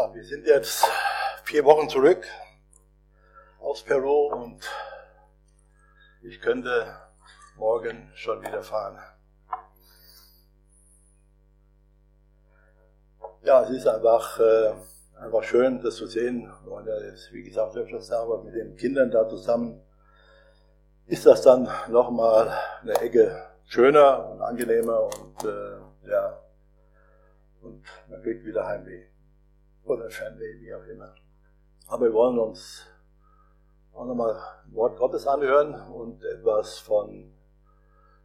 Ja, wir sind jetzt vier Wochen zurück aus Peru und ich könnte morgen schon wieder fahren. Ja, es ist einfach, äh, einfach schön, das zu sehen. Und jetzt, wie gesagt, öfters da, aber mit den Kindern da zusammen ist das dann nochmal eine Ecke schöner und angenehmer und äh, ja, und man kriegt wieder Heimweh oder Fernweh, wie auch immer. Aber wir wollen uns auch nochmal Wort Gottes anhören und etwas von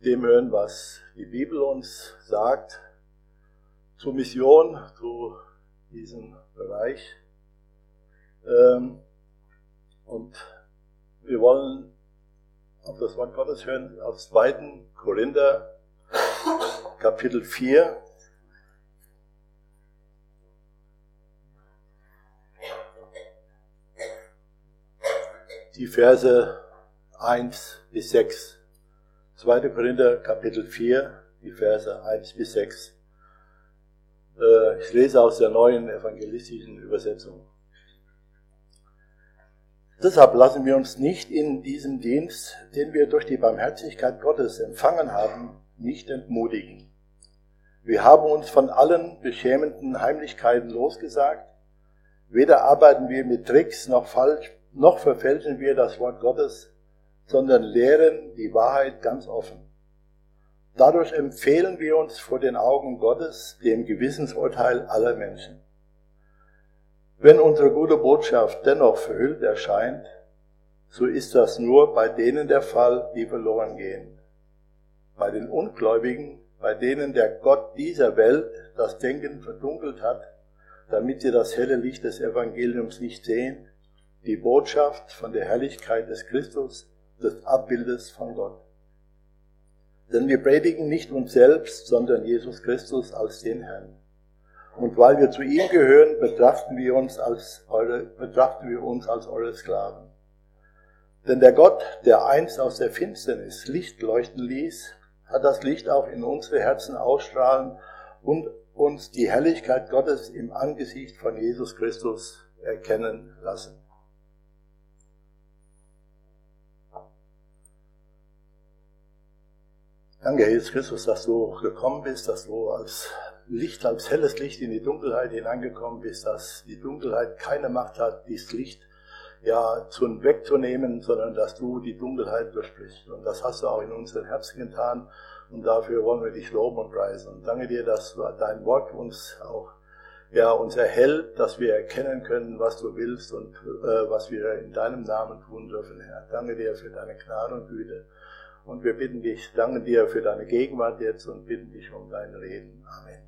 dem hören, was die Bibel uns sagt zur Mission, zu diesem Bereich. Ähm, und wir wollen auf das Wort Gottes hören, auf 2. Korinther, Kapitel 4, die Verse 1 bis 6. 2. Korinther Kapitel 4, die Verse 1 bis 6. Äh, ich lese aus der neuen evangelistischen Übersetzung. Deshalb lassen wir uns nicht in diesem Dienst, den wir durch die Barmherzigkeit Gottes empfangen haben, nicht entmutigen. Wir haben uns von allen beschämenden Heimlichkeiten losgesagt. Weder arbeiten wir mit Tricks noch falsch noch verfälschen wir das Wort Gottes, sondern lehren die Wahrheit ganz offen. Dadurch empfehlen wir uns vor den Augen Gottes dem Gewissensurteil aller Menschen. Wenn unsere gute Botschaft dennoch verhüllt erscheint, so ist das nur bei denen der Fall, die verloren gehen. Bei den Ungläubigen, bei denen der Gott dieser Welt das Denken verdunkelt hat, damit sie das helle Licht des Evangeliums nicht sehen die Botschaft von der Herrlichkeit des Christus, des Abbildes von Gott. Denn wir predigen nicht uns selbst, sondern Jesus Christus als den Herrn. Und weil wir zu ihm gehören, betrachten wir uns als eure, betrachten wir uns als eure Sklaven. Denn der Gott, der einst aus der Finsternis Licht leuchten ließ, hat das Licht auch in unsere Herzen ausstrahlen und uns die Herrlichkeit Gottes im Angesicht von Jesus Christus erkennen lassen. Danke, Jesus Christus, dass du gekommen bist, dass du als Licht, als helles Licht in die Dunkelheit hineingekommen bist, dass die Dunkelheit keine Macht hat, dieses Licht ja zu wegzunehmen, sondern dass du die Dunkelheit durchbrichst. Und das hast du auch in unseren Herzen getan. Und dafür wollen wir dich loben und preisen. Und danke dir, dass dein Wort uns auch ja, uns erhält, dass wir erkennen können, was du willst und äh, was wir in deinem Namen tun dürfen, Herr. Danke dir für deine Gnade und Güte. Und wir bitten dich, danken dir für deine Gegenwart jetzt und bitten dich um dein Reden. Amen.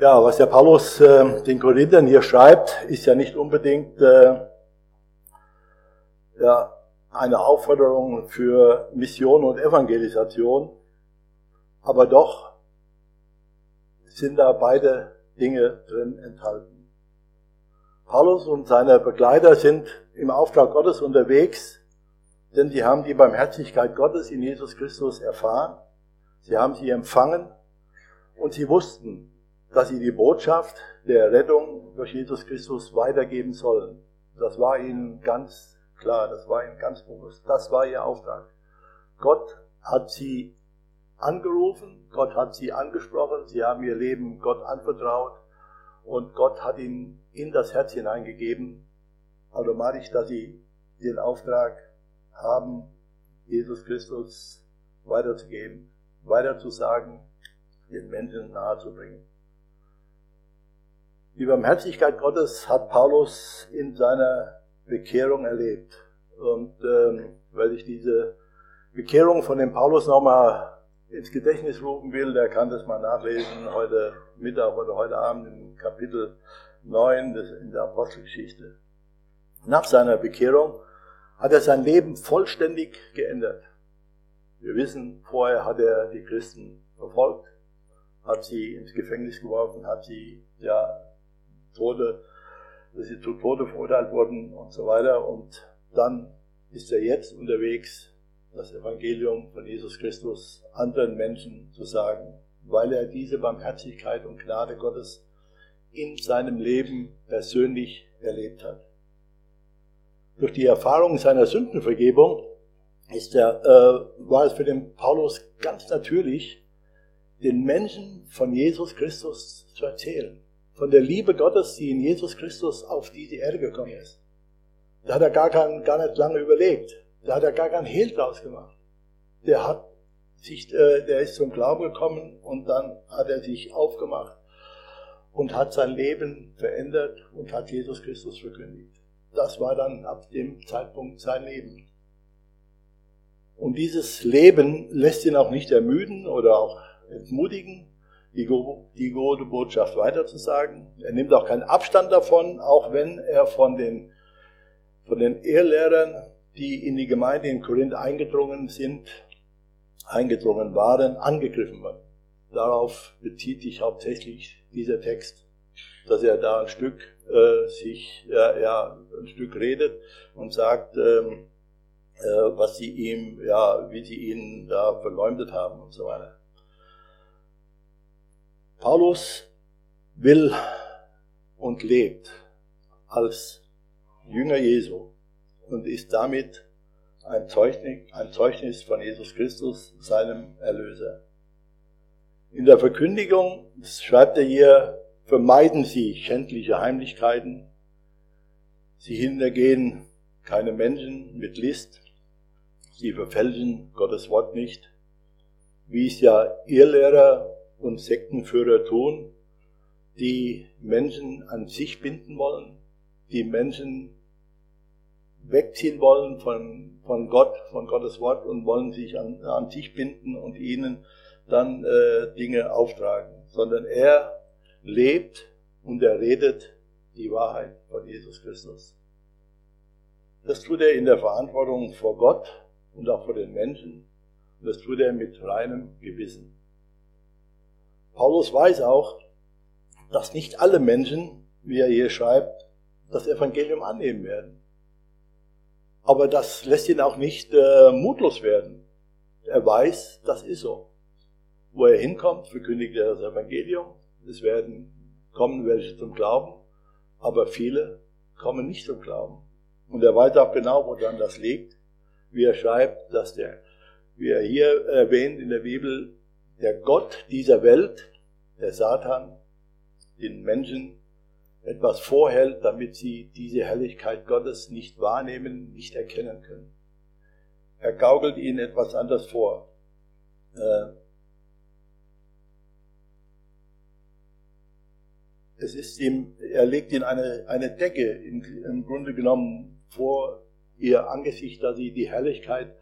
Ja, was der Paulus äh, den Korinthern hier schreibt, ist ja nicht unbedingt äh, ja, eine Aufforderung für Mission und Evangelisation, aber doch sind da beide Dinge drin enthalten. Paulus und seine Begleiter sind im Auftrag Gottes unterwegs, denn sie haben die Barmherzigkeit Gottes in Jesus Christus erfahren. Sie haben sie empfangen und sie wussten, dass sie die Botschaft der Rettung durch Jesus Christus weitergeben sollen. Das war ihnen ganz klar, das war ihnen ganz bewusst. Das war ihr Auftrag. Gott hat sie angerufen, Gott hat sie angesprochen, sie haben ihr Leben Gott anvertraut und Gott hat ihnen in das Herz hineingegeben, automatisch, dass sie den Auftrag haben, Jesus Christus weiterzugeben, weiterzusagen, den Menschen nahezubringen. Die Barmherzigkeit Gottes hat Paulus in seiner Bekehrung erlebt. Und ähm, weil ich diese Bekehrung von dem Paulus nochmal ins Gedächtnis rufen will, der kann das mal nachlesen heute Mittag oder heute Abend im Kapitel 9 in der Apostelgeschichte. Nach seiner Bekehrung hat er sein Leben vollständig geändert. Wir wissen, vorher hat er die Christen verfolgt, hat sie ins Gefängnis geworfen, hat sie, ja, Tode, dass sie zu Tode verurteilt wurden und so weiter. Und dann ist er jetzt unterwegs, das Evangelium von Jesus Christus anderen Menschen zu sagen, weil er diese Barmherzigkeit und Gnade Gottes in seinem Leben persönlich erlebt hat. Durch die Erfahrung seiner Sündenvergebung ist der, äh, war es für den Paulus ganz natürlich, den Menschen von Jesus Christus zu erzählen. Von der Liebe Gottes, die in Jesus Christus auf diese Erde gekommen ist. Da hat er gar, kein, gar nicht lange überlegt. Da hat er gar keinen Hehl draus gemacht. Der hat sich, äh, der ist zum Glauben gekommen und dann hat er sich aufgemacht und hat sein Leben verändert und hat Jesus Christus verkündigt. Das war dann ab dem Zeitpunkt sein Leben. Und dieses Leben lässt ihn auch nicht ermüden oder auch entmutigen, die, die gute Botschaft weiterzusagen. Er nimmt auch keinen Abstand davon, auch wenn er von den, von den Ehrlehrern, die in die Gemeinde in Korinth eingedrungen sind, eingedrungen waren, angegriffen wird. Darauf bezieht sich hauptsächlich dieser Text, dass er da ein Stück äh, sich, äh, ja, ein Stück redet und sagt, ähm, äh, was sie ihm, ja, wie sie ihn da verleumdet haben und so weiter. Paulus will und lebt als Jünger Jesu und ist damit ein Zeugnis, ein Zeugnis von Jesus Christus, seinem Erlöser. In der Verkündigung schreibt er hier, vermeiden Sie schändliche Heimlichkeiten. Sie hintergehen keine Menschen mit List. Sie verfälschen Gottes Wort nicht, wie es ja Irrlehrer und Sektenführer tun, die Menschen an sich binden wollen, die Menschen wegziehen wollen von, von Gott, von Gottes Wort und wollen sich an, an sich binden und ihnen dann äh, Dinge auftragen, sondern er lebt und er redet die Wahrheit von Jesus Christus. Das tut er in der Verantwortung vor Gott und auch vor den Menschen und das tut er mit reinem Gewissen. Paulus weiß auch, dass nicht alle Menschen, wie er hier schreibt, das Evangelium annehmen werden. Aber das lässt ihn auch nicht äh, mutlos werden. Er weiß, das ist so. Wo er hinkommt, verkündigt er das Evangelium. Es werden kommen welche zum Glauben, aber viele kommen nicht zum Glauben. Und er weiß auch genau, woran das liegt, wie er schreibt, dass der, wie er hier erwähnt in der Bibel, der Gott dieser Welt, der Satan, den Menschen etwas vorhält, damit sie diese Herrlichkeit Gottes nicht wahrnehmen, nicht erkennen können. Er gaukelt ihnen etwas anders vor. Äh, es ist ihm, er legt ihnen eine, eine Decke in, im Grunde genommen vor ihr Angesicht, dass sie die Herrlichkeit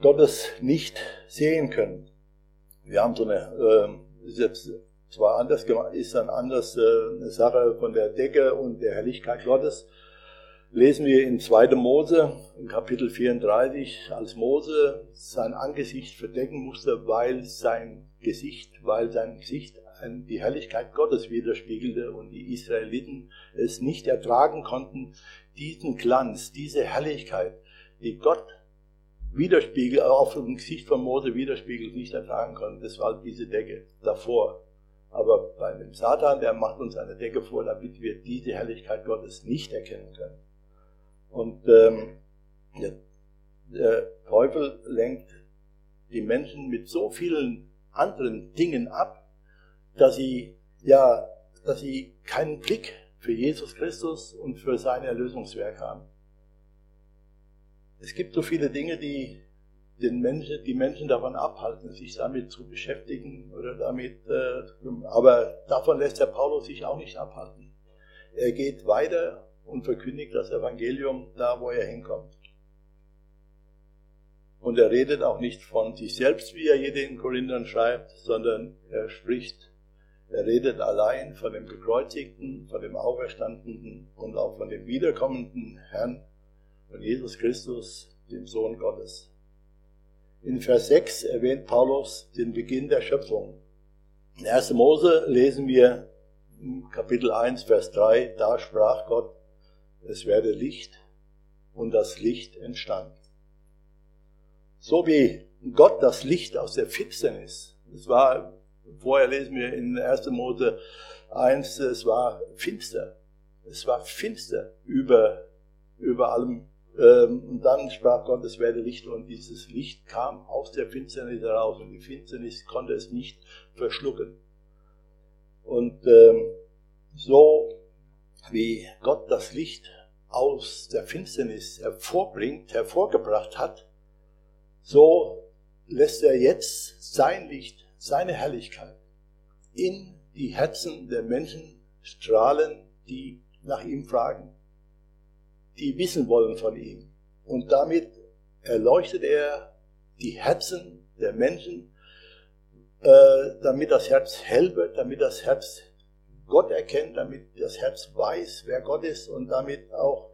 Gottes nicht sehen können. Wir haben so eine, äh, jetzt zwar anders gemacht, ist dann anders äh, eine Sache von der Decke und der Herrlichkeit Gottes. Lesen wir in 2. Mose, in Kapitel 34, als Mose sein Angesicht verdecken musste, weil sein Gesicht, weil sein Gesicht die Herrlichkeit Gottes widerspiegelte und die Israeliten es nicht ertragen konnten, diesen Glanz, diese Herrlichkeit, die Gott widerspiegelt, auf dem Gesicht von Mose widerspiegelt, nicht ertragen konnten. Das war diese Decke davor. Aber bei dem Satan, der macht uns eine Decke vor, damit wir diese Herrlichkeit Gottes nicht erkennen können. Und ähm, der, der Teufel lenkt die Menschen mit so vielen anderen Dingen ab, dass sie, ja, dass sie keinen Blick für Jesus Christus und für sein Erlösungswerk haben. Es gibt so viele Dinge, die den Menschen, die Menschen davon abhalten, sich damit zu beschäftigen oder damit, äh, aber davon lässt der Paulus sich auch nicht abhalten. Er geht weiter und verkündigt das Evangelium da, wo er hinkommt. Und er redet auch nicht von sich selbst, wie er hier den Korinthern schreibt, sondern er spricht er redet allein von dem Gekreuzigten, von dem Auferstandenen und auch von dem wiederkommenden Herrn, von Jesus Christus, dem Sohn Gottes. In Vers 6 erwähnt Paulus den Beginn der Schöpfung. In 1. Mose lesen wir Kapitel 1, Vers 3, da sprach Gott, es werde Licht und das Licht entstand. So wie Gott das Licht aus der Finsternis, es war Vorher lesen wir in 1. Mose 1, es war finster. Es war finster über, über allem. Ähm, und dann sprach Gott, es werde Licht und dieses Licht kam aus der Finsternis heraus und die Finsternis konnte es nicht verschlucken. Und ähm, so wie Gott das Licht aus der Finsternis hervorbringt, hervorgebracht hat, so lässt er jetzt sein Licht, seine Herrlichkeit in die Herzen der Menschen strahlen, die nach ihm fragen, die wissen wollen von ihm. Und damit erleuchtet er die Herzen der Menschen, äh, damit das Herz hell wird, damit das Herz Gott erkennt, damit das Herz weiß, wer Gott ist und damit auch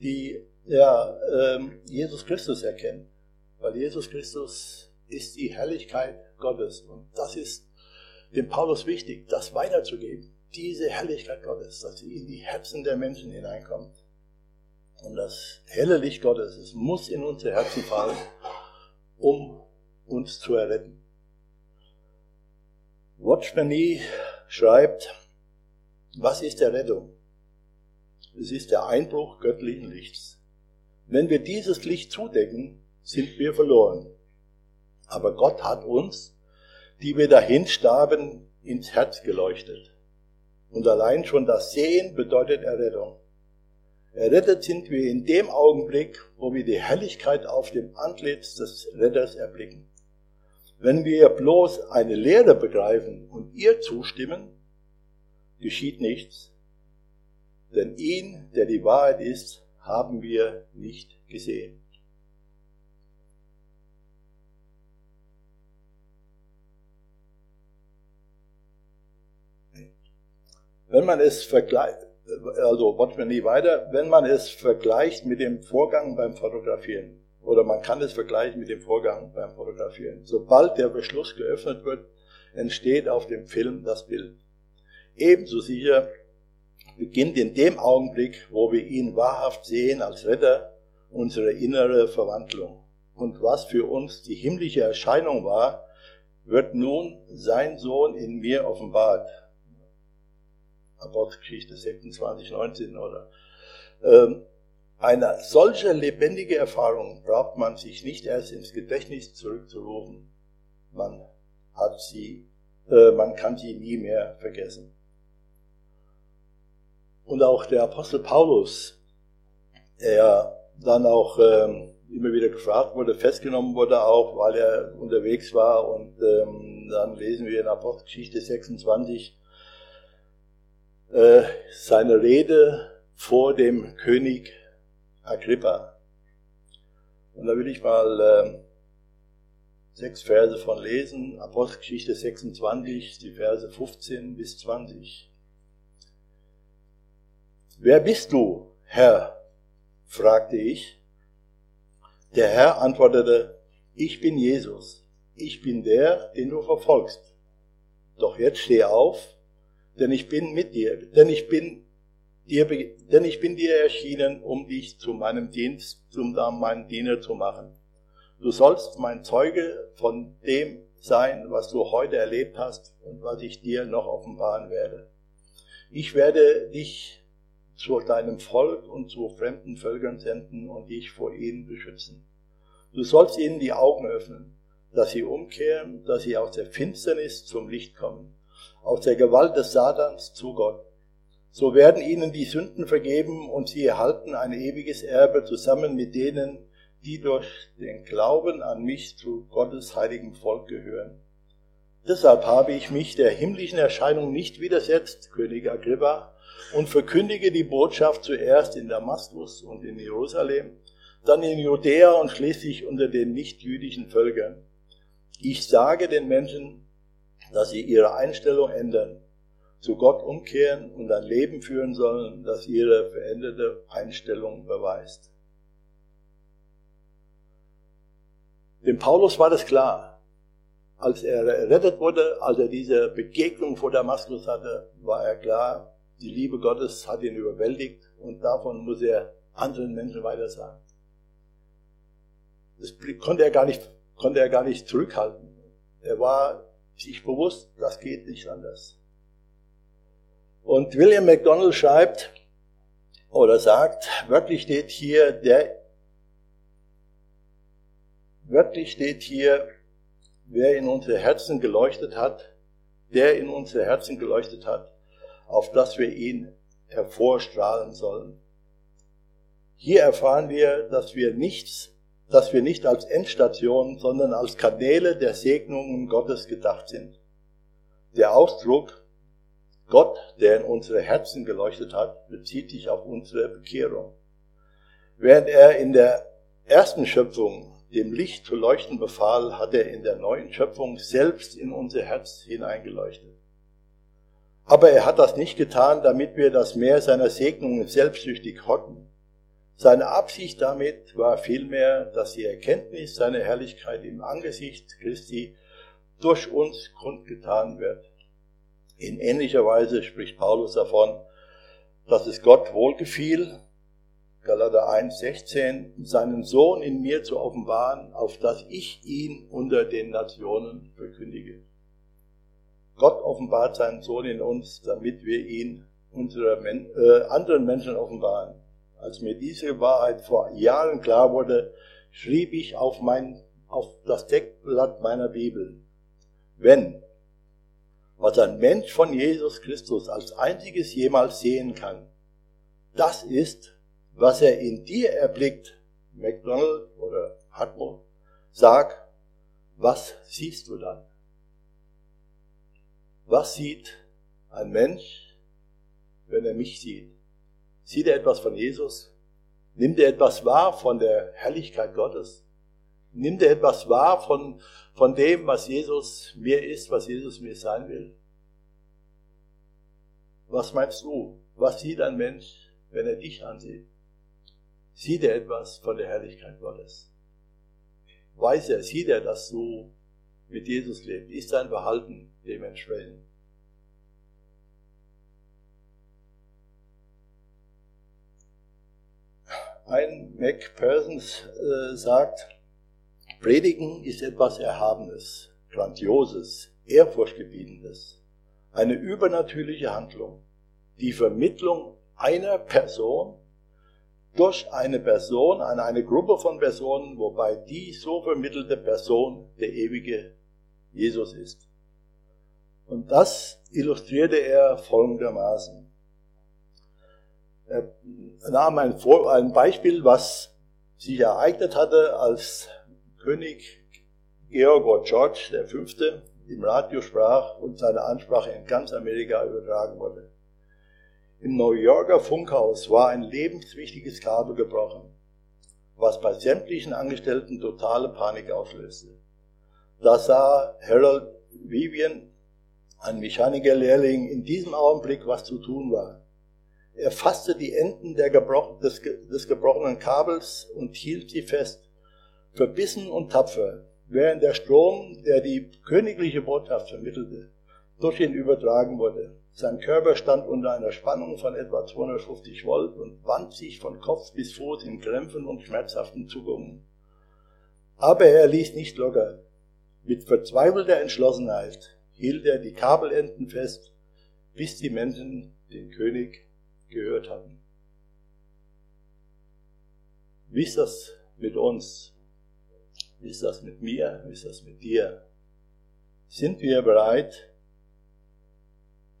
die ja, ähm, Jesus Christus erkennt. Weil Jesus Christus ist die Herrlichkeit Gottes. Und das ist dem Paulus wichtig, das weiterzugeben. Diese Herrlichkeit Gottes, dass sie in die Herzen der Menschen hineinkommt. Und das helle Licht Gottes, es muss in unsere Herzen fallen, um uns zu erretten. Watchman schreibt, was ist Errettung? Es ist der Einbruch göttlichen Lichts. Wenn wir dieses Licht zudecken, sind wir verloren. Aber Gott hat uns, die wir dahin starben, ins Herz geleuchtet. Und allein schon das Sehen bedeutet Errettung. Errettet sind wir in dem Augenblick, wo wir die Herrlichkeit auf dem Antlitz des Retters erblicken. Wenn wir bloß eine Lehre begreifen und ihr zustimmen, geschieht nichts, denn ihn, der die Wahrheit ist, haben wir nicht gesehen. Wenn man es vergleicht, also watch nie weiter, wenn man es vergleicht mit dem Vorgang beim Fotografieren, oder man kann es vergleichen mit dem Vorgang beim Fotografieren. Sobald der Beschluss geöffnet wird, entsteht auf dem Film das Bild. Ebenso sicher beginnt in dem Augenblick, wo wir ihn wahrhaft sehen als Retter, unsere innere Verwandlung. Und was für uns die himmlische Erscheinung war, wird nun sein Sohn in mir offenbart. Apostelgeschichte 26, 19 oder. Ähm, eine solche lebendige Erfahrung braucht man sich nicht erst ins Gedächtnis zurückzurufen. Man hat sie, äh, man kann sie nie mehr vergessen. Und auch der Apostel Paulus, der dann auch ähm, immer wieder gefragt wurde, festgenommen wurde auch, weil er unterwegs war. Und ähm, dann lesen wir in Apostelgeschichte 26 äh, seine Rede vor dem König Agrippa. Und da will ich mal äh, sechs Verse von lesen. Apostelgeschichte 26, die Verse 15 bis 20. Wer bist du, Herr? fragte ich. Der Herr antwortete, ich bin Jesus, ich bin der, den du verfolgst. Doch jetzt steh auf, denn ich bin mit dir, denn ich bin dir, denn ich bin dir erschienen, um dich zu meinem Dienst, um meinen Diener zu machen. Du sollst mein Zeuge von dem sein, was du heute erlebt hast und was ich dir noch offenbaren werde. Ich werde dich zu deinem Volk und zu fremden Völkern senden und dich vor ihnen beschützen. Du sollst ihnen die Augen öffnen, dass sie umkehren, dass sie aus der Finsternis zum Licht kommen, aus der Gewalt des Satans zu Gott. So werden ihnen die Sünden vergeben und sie erhalten ein ewiges Erbe zusammen mit denen, die durch den Glauben an mich zu Gottes heiligem Volk gehören. Deshalb habe ich mich der himmlischen Erscheinung nicht widersetzt, König Agrippa, und verkündige die Botschaft zuerst in Damaskus und in Jerusalem, dann in Judäa und schließlich unter den nichtjüdischen Völkern. Ich sage den Menschen, dass sie ihre Einstellung ändern, zu Gott umkehren und ein Leben führen sollen, das ihre veränderte Einstellung beweist. Dem Paulus war das klar. Als er errettet wurde, als er diese Begegnung vor Damaskus hatte, war er klar, die Liebe Gottes hat ihn überwältigt und davon muss er anderen Menschen weitersagen. Das konnte er gar nicht, konnte er gar nicht zurückhalten. Er war sich bewusst, das geht nicht anders. Und William MacDonald schreibt oder sagt, wörtlich steht hier, der, wörtlich steht hier, wer in unsere Herzen geleuchtet hat, der in unsere Herzen geleuchtet hat, auf dass wir ihn hervorstrahlen sollen. Hier erfahren wir, dass wir nichts, dass wir nicht als Endstation, sondern als Kanäle der Segnungen Gottes gedacht sind. Der Ausdruck Gott, der in unsere Herzen geleuchtet hat, bezieht sich auf unsere Bekehrung. Während er in der ersten Schöpfung dem Licht zu leuchten befahl, hat er in der neuen Schöpfung selbst in unser Herz hineingeleuchtet. Aber er hat das nicht getan, damit wir das Meer seiner Segnungen selbstsüchtig hocken. Seine Absicht damit war vielmehr, dass die Erkenntnis seiner Herrlichkeit im Angesicht Christi durch uns kundgetan wird. In ähnlicher Weise spricht Paulus davon, dass es Gott wohlgefiel, Galater 1, 16, seinen Sohn in mir zu offenbaren, auf dass ich ihn unter den Nationen verkündige. Gott offenbart seinen Sohn in uns, damit wir ihn unsere, äh, anderen Menschen offenbaren. Als mir diese Wahrheit vor Jahren klar wurde, schrieb ich auf, mein, auf das Deckblatt meiner Bibel, wenn, was ein Mensch von Jesus Christus als einziges jemals sehen kann, das ist, was er in dir erblickt, McDonald oder Hartmut, sag, was siehst du dann? Was sieht ein Mensch, wenn er mich sieht? Sieht er etwas von Jesus? Nimmt er etwas wahr von der Herrlichkeit Gottes? Nimmt er etwas wahr von, von dem, was Jesus mir ist, was Jesus mir sein will? Was meinst du? Was sieht ein Mensch, wenn er dich ansieht? Sieht er etwas von der Herrlichkeit Gottes? Weiß er, sieht er, dass du mit Jesus lebst? Ist sein Verhalten dementsprechend? Ein Mac Persons äh, sagt, Predigen ist etwas Erhabenes, Grandioses, Ehrfurchtgebietendes, eine übernatürliche Handlung, die Vermittlung einer Person durch eine Person an eine Gruppe von Personen, wobei die so vermittelte Person der ewige Jesus ist. Und das illustrierte er folgendermaßen. Er nahm ein, ein Beispiel, was sich ereignet hatte, als König Georg George V. im Radio sprach und seine Ansprache in ganz Amerika übertragen wurde. Im New Yorker Funkhaus war ein lebenswichtiges Kabel gebrochen, was bei sämtlichen Angestellten totale Panik auslöste. Da sah Harold Vivian, ein Mechanikerlehrling, in diesem Augenblick, was zu tun war. Er fasste die Enden gebrochen, des, des gebrochenen Kabels und hielt sie fest, verbissen und tapfer, während der Strom, der die königliche Botschaft vermittelte, durch ihn übertragen wurde. Sein Körper stand unter einer Spannung von etwa 250 Volt und wand sich von Kopf bis Fuß in Krämpfen und schmerzhaften Zuckungen. Aber er ließ nicht locker. Mit verzweifelter Entschlossenheit hielt er die Kabelenden fest, bis die Menschen den König gehört hatten. Wie ist das mit uns? Wie ist das mit mir? Wie ist das mit dir? Sind wir bereit,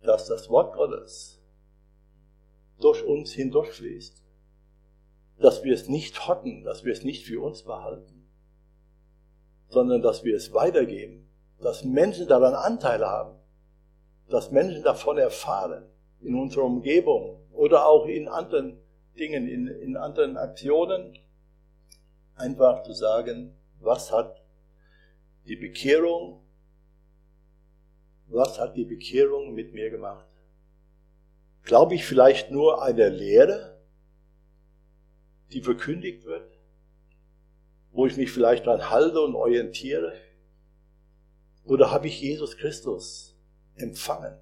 dass das Wort Gottes durch uns hindurchfließt? Dass wir es nicht hotten, dass wir es nicht für uns behalten, sondern dass wir es weitergeben, dass Menschen daran Anteil haben, dass Menschen davon erfahren in unserer Umgebung, oder auch in anderen Dingen, in, in anderen Aktionen, einfach zu sagen, was hat die Bekehrung, was hat die Bekehrung mit mir gemacht? Glaube ich vielleicht nur einer Lehre, die verkündigt wird, wo ich mich vielleicht dran halte und orientiere? Oder habe ich Jesus Christus empfangen?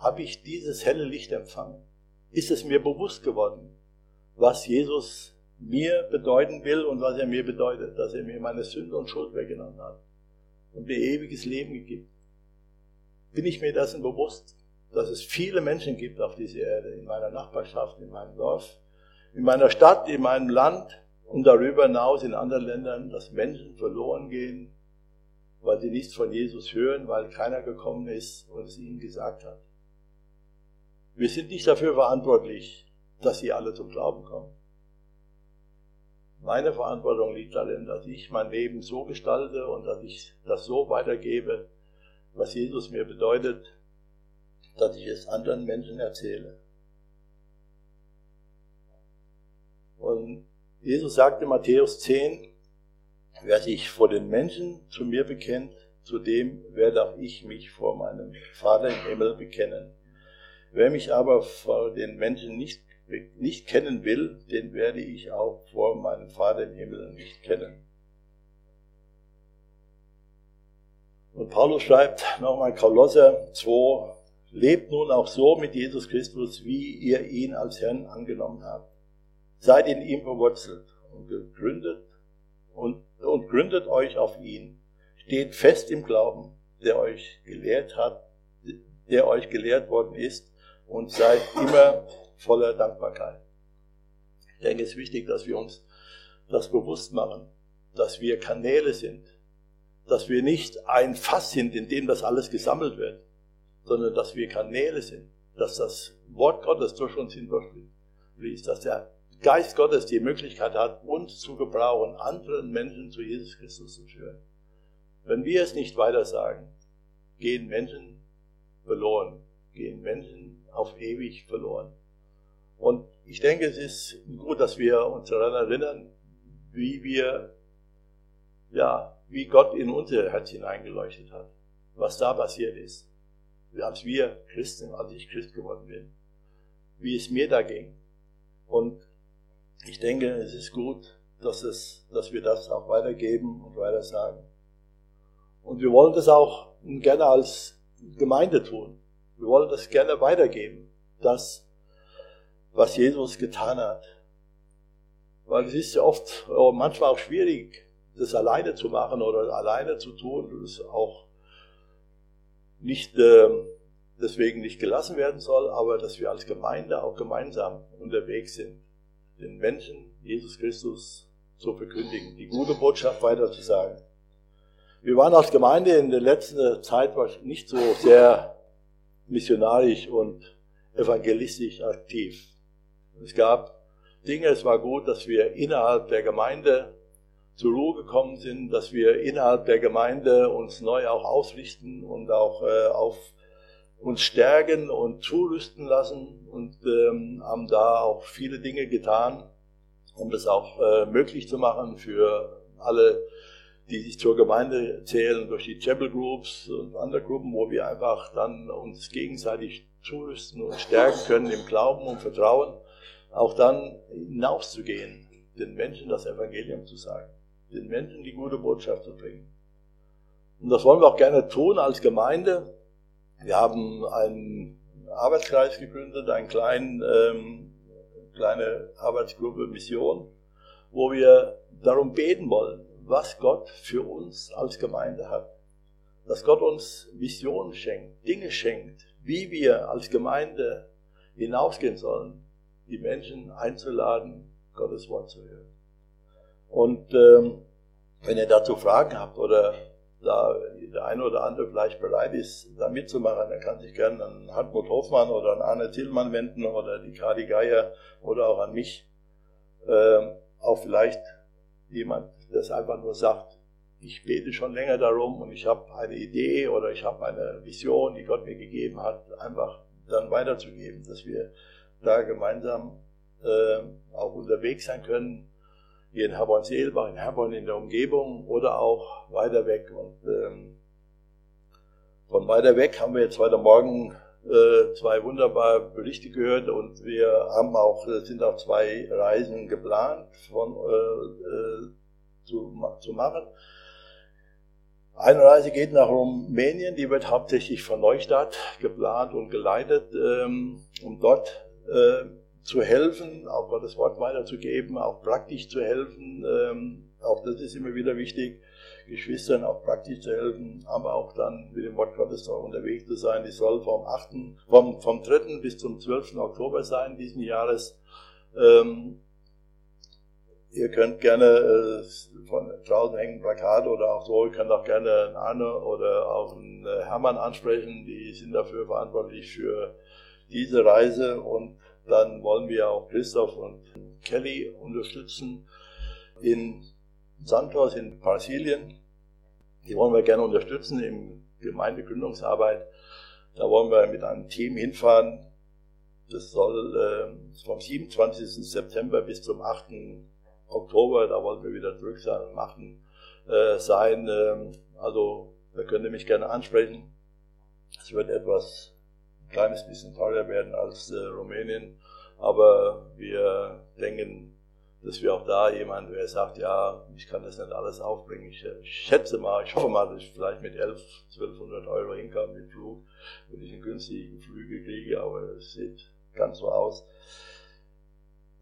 Habe ich dieses helle Licht empfangen? ist es mir bewusst geworden, was Jesus mir bedeuten will und was er mir bedeutet, dass er mir meine Sünde und Schuld weggenommen hat und mir ewiges Leben gegeben. bin ich mir dessen bewusst, dass es viele Menschen gibt auf dieser Erde, in meiner Nachbarschaft, in meinem Dorf, in meiner Stadt, in meinem Land und darüber hinaus in anderen Ländern, dass Menschen verloren gehen, weil sie nichts von Jesus hören, weil keiner gekommen ist und es ihnen gesagt hat. Wir sind nicht dafür verantwortlich, dass sie alle zum Glauben kommen. Meine Verantwortung liegt darin, dass ich mein Leben so gestalte und dass ich das so weitergebe, was Jesus mir bedeutet, dass ich es anderen Menschen erzähle. Und Jesus sagte Matthäus 10, wer sich vor den Menschen zu mir bekennt, zu dem werde auch ich mich vor meinem Vater im Himmel bekennen. Wer mich aber vor den Menschen nicht, nicht kennen will, den werde ich auch vor meinem Vater im Himmel nicht kennen. Und Paulus schreibt nochmal Kolosser 2, lebt nun auch so mit Jesus Christus, wie ihr ihn als Herrn angenommen habt. Seid in ihm verwurzelt und gegründet und, und gründet euch auf ihn. Steht fest im Glauben, der euch gelehrt hat, der euch gelehrt worden ist und seid immer voller Dankbarkeit. Ich denke, es ist wichtig, dass wir uns das bewusst machen, dass wir Kanäle sind, dass wir nicht ein Fass sind, in dem das alles gesammelt wird, sondern dass wir Kanäle sind, dass das Wort Gottes durch uns hindurchfließt, dass der Geist Gottes die Möglichkeit hat, uns zu gebrauchen, anderen Menschen zu Jesus Christus zu führen. Wenn wir es nicht weiter sagen, gehen Menschen verloren, gehen Menschen auf ewig verloren. Und ich denke, es ist gut, dass wir uns daran erinnern, wie wir, ja, wie Gott in unser Herz hineingeleuchtet hat, was da passiert ist, als wir Christen, als ich Christ geworden bin, wie es mir da ging. Und ich denke, es ist gut, dass, es, dass wir das auch weitergeben und weiter sagen. Und wir wollen das auch gerne als Gemeinde tun. Wir wollen das gerne weitergeben, das, was Jesus getan hat. Weil es ist ja oft, manchmal auch schwierig, das alleine zu machen oder alleine zu tun. Das auch nicht äh, deswegen nicht gelassen werden soll, aber dass wir als Gemeinde auch gemeinsam unterwegs sind den Menschen Jesus Christus zu verkündigen, die gute Botschaft weiterzusagen. Wir waren als Gemeinde in der letzten Zeit nicht so sehr missionarisch und evangelistisch aktiv. Es gab Dinge, es war gut, dass wir innerhalb der Gemeinde zur Ruhe gekommen sind, dass wir innerhalb der Gemeinde uns neu auch ausrichten und auch äh, auf uns stärken und zurüsten lassen und ähm, haben da auch viele Dinge getan, um das auch äh, möglich zu machen für alle, die sich zur Gemeinde zählen, durch die Chapel Groups und andere Gruppen, wo wir einfach dann uns gegenseitig zurüsten und stärken können im Glauben und Vertrauen, auch dann hinauszugehen, den Menschen das Evangelium zu sagen, den Menschen die gute Botschaft zu bringen. Und das wollen wir auch gerne tun als Gemeinde. Wir haben einen Arbeitskreis gegründet, eine kleinen, ähm, kleine Arbeitsgruppe Mission, wo wir darum beten wollen, was Gott für uns als Gemeinde hat. Dass Gott uns Visionen schenkt, Dinge schenkt, wie wir als Gemeinde hinausgehen sollen, die Menschen einzuladen, Gottes Wort zu hören. Und ähm, wenn ihr dazu Fragen habt oder da der eine oder andere vielleicht bereit ist, da mitzumachen, der kann sich gerne an Hartmut Hofmann oder an Arne Tillmann wenden oder die Kadi Geier oder auch an mich. Ähm, auch vielleicht jemand, der einfach nur sagt, ich bete schon länger darum und ich habe eine Idee oder ich habe eine Vision, die Gott mir gegeben hat, einfach dann weiterzugeben, dass wir da gemeinsam äh, auch unterwegs sein können hier in Herborn-Seelbach, in Herborn in der Umgebung oder auch weiter weg. Und ähm, von weiter weg haben wir jetzt heute Morgen äh, zwei wunderbare Berichte gehört und wir haben auch, sind auch zwei Reisen geplant von, äh, äh, zu, zu machen. Eine Reise geht nach Rumänien, die wird hauptsächlich von Neustadt geplant und geleitet, ähm, um dort äh, zu helfen, auch Gottes Wort weiterzugeben, auch praktisch zu helfen. Ähm, auch das ist immer wieder wichtig. Geschwistern auch praktisch zu helfen, aber auch dann mit dem Wort Gottes auch unterwegs zu sein. Die soll vom 8., vom, vom 3. bis zum 12. Oktober sein diesen Jahres. Ähm, ihr könnt gerne äh, von draußen hängen Plakat oder auch so, ihr könnt auch gerne einen Arne oder auch einen äh, Hermann ansprechen, die sind dafür verantwortlich für diese Reise und dann wollen wir auch Christoph und Kelly unterstützen in Santos in Brasilien. Die wollen wir gerne unterstützen im Gemeindegründungsarbeit. Da wollen wir mit einem Team hinfahren. Das soll äh, vom 27. September bis zum 8. Oktober, da wollen wir wieder zurück sein, am 8. Äh, sein. Äh, also da könnt ihr mich gerne ansprechen. Es wird etwas ein kleines bisschen teurer werden als äh, Rumänien, aber wir denken, dass wir auch da jemand, der sagt, ja, ich kann das nicht alles aufbringen. Ich, ich schätze mal, ich hoffe mal, dass ich vielleicht mit 11, 1200 Euro hinkomme mit Flug, wenn ich einen günstigen Flüge kriege, aber es sieht ganz so aus.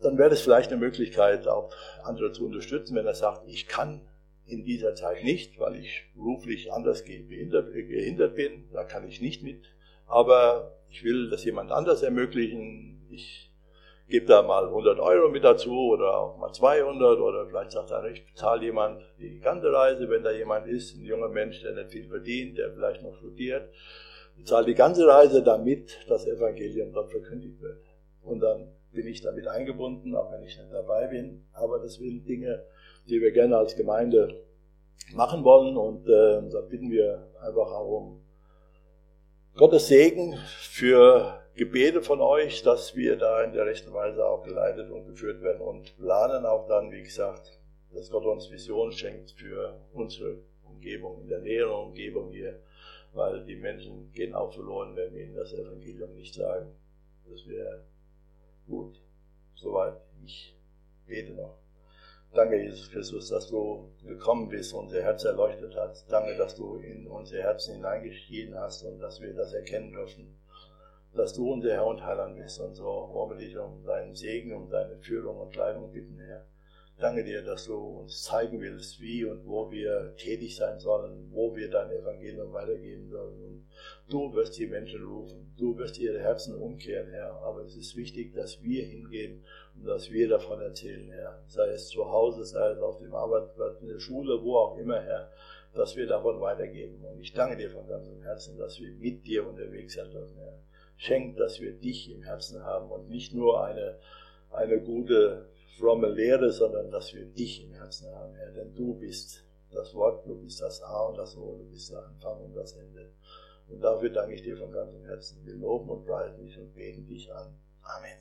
Dann wäre es vielleicht eine Möglichkeit, auch andere zu unterstützen, wenn er sagt, ich kann in dieser Zeit nicht, weil ich beruflich anders behindert, gehindert bin, da kann ich nicht mit, aber ich will das jemand anders ermöglichen. Ich gebe da mal 100 Euro mit dazu oder auch mal 200 oder vielleicht sagt er, ich bezahle jemand die ganze Reise, wenn da jemand ist, ein junger Mensch, der nicht viel verdient, der vielleicht noch studiert, bezahle die ganze Reise, damit das Evangelium dort verkündigt wird. Und dann bin ich damit eingebunden, auch wenn ich nicht dabei bin. Aber das sind Dinge, die wir gerne als Gemeinde machen wollen und äh, da bitten wir einfach auch um Gottes Segen für Gebete von euch, dass wir da in der rechten Weise auch geleitet und geführt werden und planen auch dann, wie gesagt, dass Gott uns Visionen schenkt für unsere Umgebung, in der näheren Umgebung hier, weil die Menschen gehen auch verloren, wenn wir ihnen das Evangelium nicht sagen. Das wäre gut. Soweit ich bete noch. Danke, Jesus Christus, dass du gekommen bist, unser Herz erleuchtet hast. Danke, dass du in unser Herzen hineingeschieden hast und dass wir das erkennen dürfen dass du unser Herr und Heiland bist. Und so wollen wir dich um deinen Segen, um deine Führung und Leitung bitten, Herr. Danke dir, dass du uns zeigen willst, wie und wo wir tätig sein sollen, wo wir dein Evangelium weitergeben sollen. Und du wirst die Menschen rufen, du wirst ihre Herzen umkehren, Herr. Aber es ist wichtig, dass wir hingehen und dass wir davon erzählen, Herr. Sei es zu Hause, sei es auf dem Arbeitsplatz, in der Schule, wo auch immer, Herr, dass wir davon weitergeben. Und ich danke dir von ganzem Herzen, dass wir mit dir unterwegs sein dürfen, Herr schenkt, dass wir dich im Herzen haben und nicht nur eine, eine gute, fromme Lehre, sondern dass wir dich im Herzen haben, Herr. Denn du bist das Wort, du bist das A und das O, du bist der Anfang und das Ende. Und dafür danke ich dir von ganzem Herzen. Wir loben und preisen dich und beten dich an. Amen.